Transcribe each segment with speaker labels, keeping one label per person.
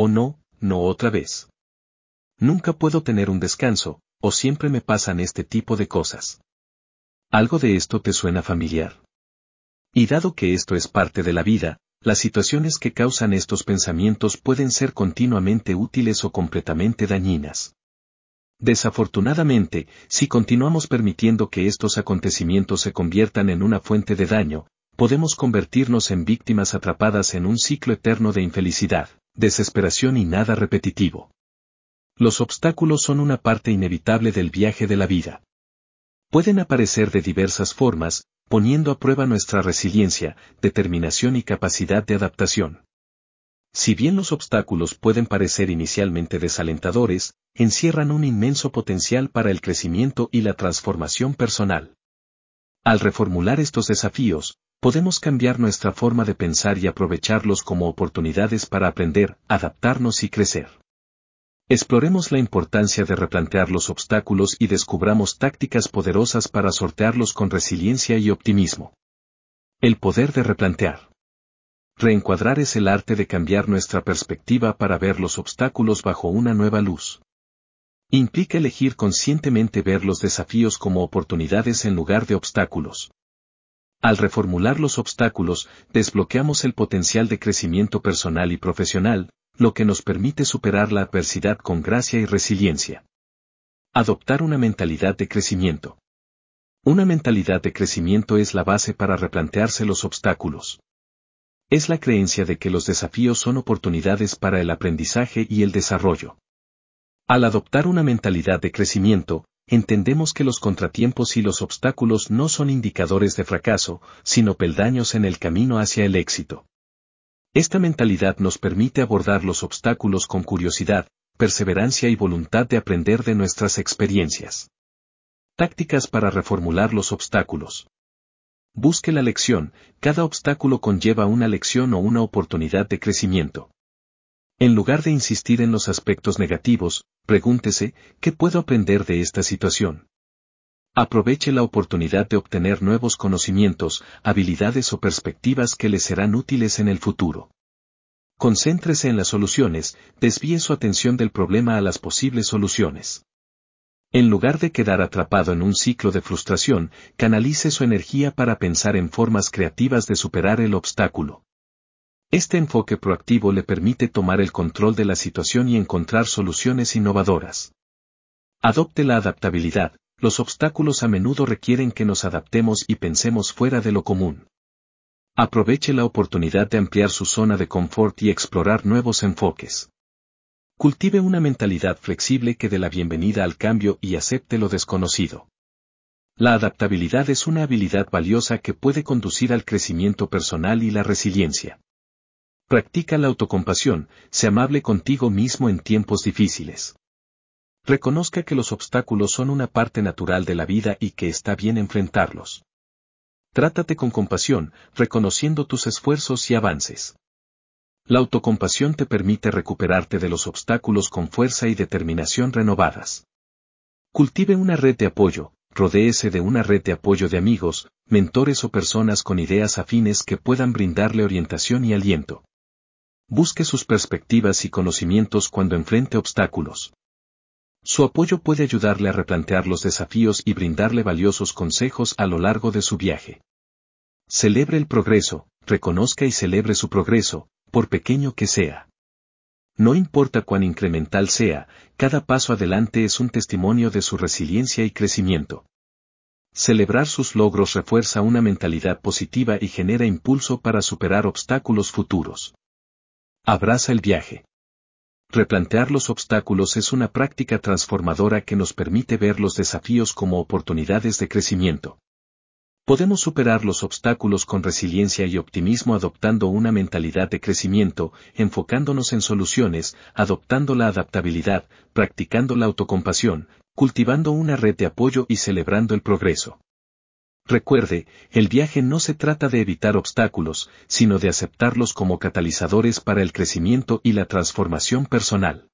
Speaker 1: o no, no otra vez. Nunca puedo tener un descanso, o siempre me pasan este tipo de cosas. ¿Algo de esto te suena familiar? Y dado que esto es parte de la vida, las situaciones que causan estos pensamientos pueden ser continuamente útiles o completamente dañinas. Desafortunadamente, si continuamos permitiendo que estos acontecimientos se conviertan en una fuente de daño, podemos convertirnos en víctimas atrapadas en un ciclo eterno de infelicidad, desesperación y nada repetitivo. Los obstáculos son una parte inevitable del viaje de la vida. Pueden aparecer de diversas formas, poniendo a prueba nuestra resiliencia, determinación y capacidad de adaptación. Si bien los obstáculos pueden parecer inicialmente desalentadores, encierran un inmenso potencial para el crecimiento y la transformación personal. Al reformular estos desafíos, podemos cambiar nuestra forma de pensar y aprovecharlos como oportunidades para aprender, adaptarnos y crecer. Exploremos la importancia de replantear los obstáculos y descubramos tácticas poderosas para sortearlos con resiliencia y optimismo. El poder de replantear. Reencuadrar es el arte de cambiar nuestra perspectiva para ver los obstáculos bajo una nueva luz. Implica elegir conscientemente ver los desafíos como oportunidades en lugar de obstáculos. Al reformular los obstáculos, desbloqueamos el potencial de crecimiento personal y profesional, lo que nos permite superar la adversidad con gracia y resiliencia. Adoptar una mentalidad de crecimiento. Una mentalidad de crecimiento es la base para replantearse los obstáculos es la creencia de que los desafíos son oportunidades para el aprendizaje y el desarrollo. Al adoptar una mentalidad de crecimiento, entendemos que los contratiempos y los obstáculos no son indicadores de fracaso, sino peldaños en el camino hacia el éxito. Esta mentalidad nos permite abordar los obstáculos con curiosidad, perseverancia y voluntad de aprender de nuestras experiencias. Tácticas para reformular los obstáculos. Busque la lección, cada obstáculo conlleva una lección o una oportunidad de crecimiento. En lugar de insistir en los aspectos negativos, pregúntese, ¿qué puedo aprender de esta situación? Aproveche la oportunidad de obtener nuevos conocimientos, habilidades o perspectivas que le serán útiles en el futuro. Concéntrese en las soluciones, desvíe su atención del problema a las posibles soluciones. En lugar de quedar atrapado en un ciclo de frustración, canalice su energía para pensar en formas creativas de superar el obstáculo. Este enfoque proactivo le permite tomar el control de la situación y encontrar soluciones innovadoras. Adopte la adaptabilidad, los obstáculos a menudo requieren que nos adaptemos y pensemos fuera de lo común. Aproveche la oportunidad de ampliar su zona de confort y explorar nuevos enfoques. Cultive una mentalidad flexible que dé la bienvenida al cambio y acepte lo desconocido. La adaptabilidad es una habilidad valiosa que puede conducir al crecimiento personal y la resiliencia. Practica la autocompasión, sé amable contigo mismo en tiempos difíciles. Reconozca que los obstáculos son una parte natural de la vida y que está bien enfrentarlos. Trátate con compasión, reconociendo tus esfuerzos y avances. La autocompasión te permite recuperarte de los obstáculos con fuerza y determinación renovadas. Cultive una red de apoyo, rodéese de una red de apoyo de amigos, mentores o personas con ideas afines que puedan brindarle orientación y aliento. Busque sus perspectivas y conocimientos cuando enfrente obstáculos. Su apoyo puede ayudarle a replantear los desafíos y brindarle valiosos consejos a lo largo de su viaje. Celebre el progreso, reconozca y celebre su progreso, por pequeño que sea. No importa cuán incremental sea, cada paso adelante es un testimonio de su resiliencia y crecimiento. Celebrar sus logros refuerza una mentalidad positiva y genera impulso para superar obstáculos futuros. Abraza el viaje. Replantear los obstáculos es una práctica transformadora que nos permite ver los desafíos como oportunidades de crecimiento. Podemos superar los obstáculos con resiliencia y optimismo adoptando una mentalidad de crecimiento, enfocándonos en soluciones, adoptando la adaptabilidad, practicando la autocompasión, cultivando una red de apoyo y celebrando el progreso. Recuerde, el viaje no se trata de evitar obstáculos, sino de aceptarlos como catalizadores para el crecimiento y la transformación personal.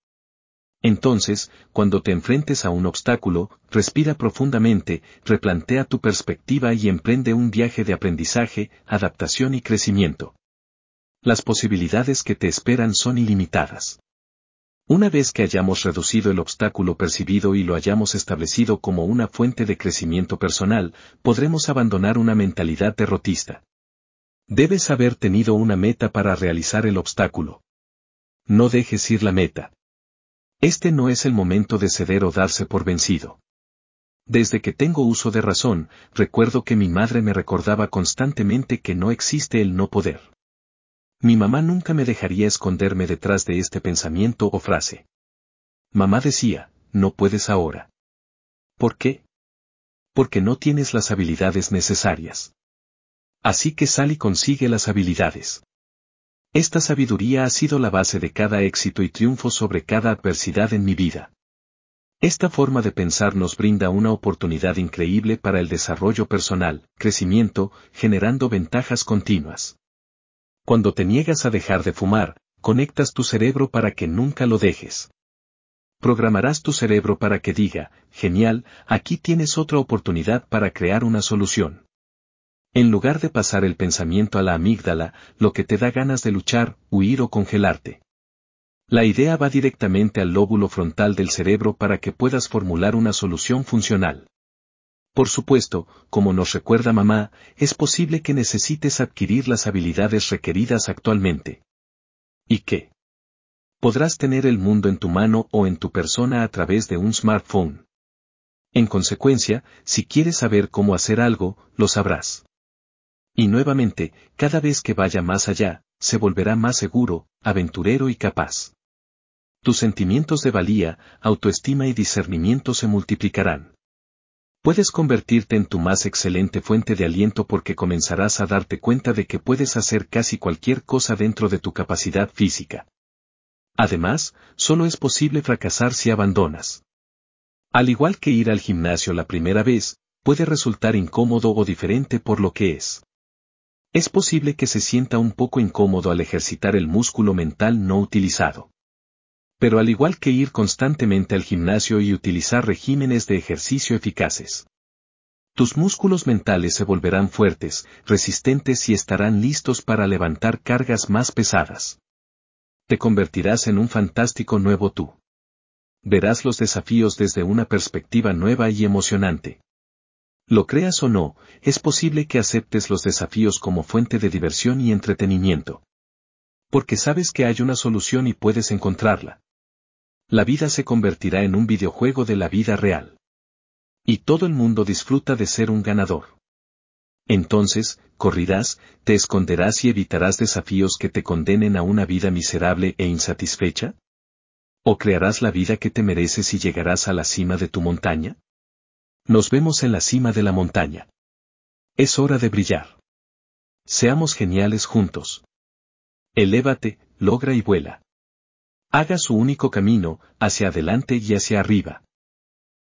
Speaker 1: Entonces, cuando te enfrentes a un obstáculo, respira profundamente, replantea tu perspectiva y emprende un viaje de aprendizaje, adaptación y crecimiento. Las posibilidades que te esperan son ilimitadas. Una vez que hayamos reducido el obstáculo percibido y lo hayamos establecido como una fuente de crecimiento personal, podremos abandonar una mentalidad derrotista. Debes haber tenido una meta para realizar el obstáculo. No dejes ir la meta. Este no es el momento de ceder o darse por vencido. Desde que tengo uso de razón, recuerdo que mi madre me recordaba constantemente que no existe el no poder. Mi mamá nunca me dejaría esconderme detrás de este pensamiento o frase. Mamá decía, no puedes ahora. ¿Por qué? Porque no tienes las habilidades necesarias. Así que sal y consigue las habilidades. Esta sabiduría ha sido la base de cada éxito y triunfo sobre cada adversidad en mi vida. Esta forma de pensar nos brinda una oportunidad increíble para el desarrollo personal, crecimiento, generando ventajas continuas. Cuando te niegas a dejar de fumar, conectas tu cerebro para que nunca lo dejes. Programarás tu cerebro para que diga, genial, aquí tienes otra oportunidad para crear una solución. En lugar de pasar el pensamiento a la amígdala, lo que te da ganas de luchar, huir o congelarte. La idea va directamente al lóbulo frontal del cerebro para que puedas formular una solución funcional. Por supuesto, como nos recuerda mamá, es posible que necesites adquirir las habilidades requeridas actualmente. ¿Y qué? Podrás tener el mundo en tu mano o en tu persona a través de un smartphone. En consecuencia, si quieres saber cómo hacer algo, lo sabrás. Y nuevamente, cada vez que vaya más allá, se volverá más seguro, aventurero y capaz. Tus sentimientos de valía, autoestima y discernimiento se multiplicarán. Puedes convertirte en tu más excelente fuente de aliento porque comenzarás a darte cuenta de que puedes hacer casi cualquier cosa dentro de tu capacidad física. Además, solo es posible fracasar si abandonas. Al igual que ir al gimnasio la primera vez, puede resultar incómodo o diferente por lo que es. Es posible que se sienta un poco incómodo al ejercitar el músculo mental no utilizado. Pero al igual que ir constantemente al gimnasio y utilizar regímenes de ejercicio eficaces. Tus músculos mentales se volverán fuertes, resistentes y estarán listos para levantar cargas más pesadas. Te convertirás en un fantástico nuevo tú. Verás los desafíos desde una perspectiva nueva y emocionante. Lo creas o no, es posible que aceptes los desafíos como fuente de diversión y entretenimiento. Porque sabes que hay una solución y puedes encontrarla la vida se convertirá en un videojuego de la vida real. Y todo el mundo disfruta de ser un ganador. Entonces, corrirás, te esconderás y evitarás desafíos que te condenen a una vida miserable e insatisfecha? ¿O crearás la vida que te mereces y llegarás a la cima de tu montaña? Nos vemos en la cima de la montaña. Es hora de brillar. Seamos geniales juntos. Elévate, logra y vuela haga su único camino, hacia adelante y hacia arriba.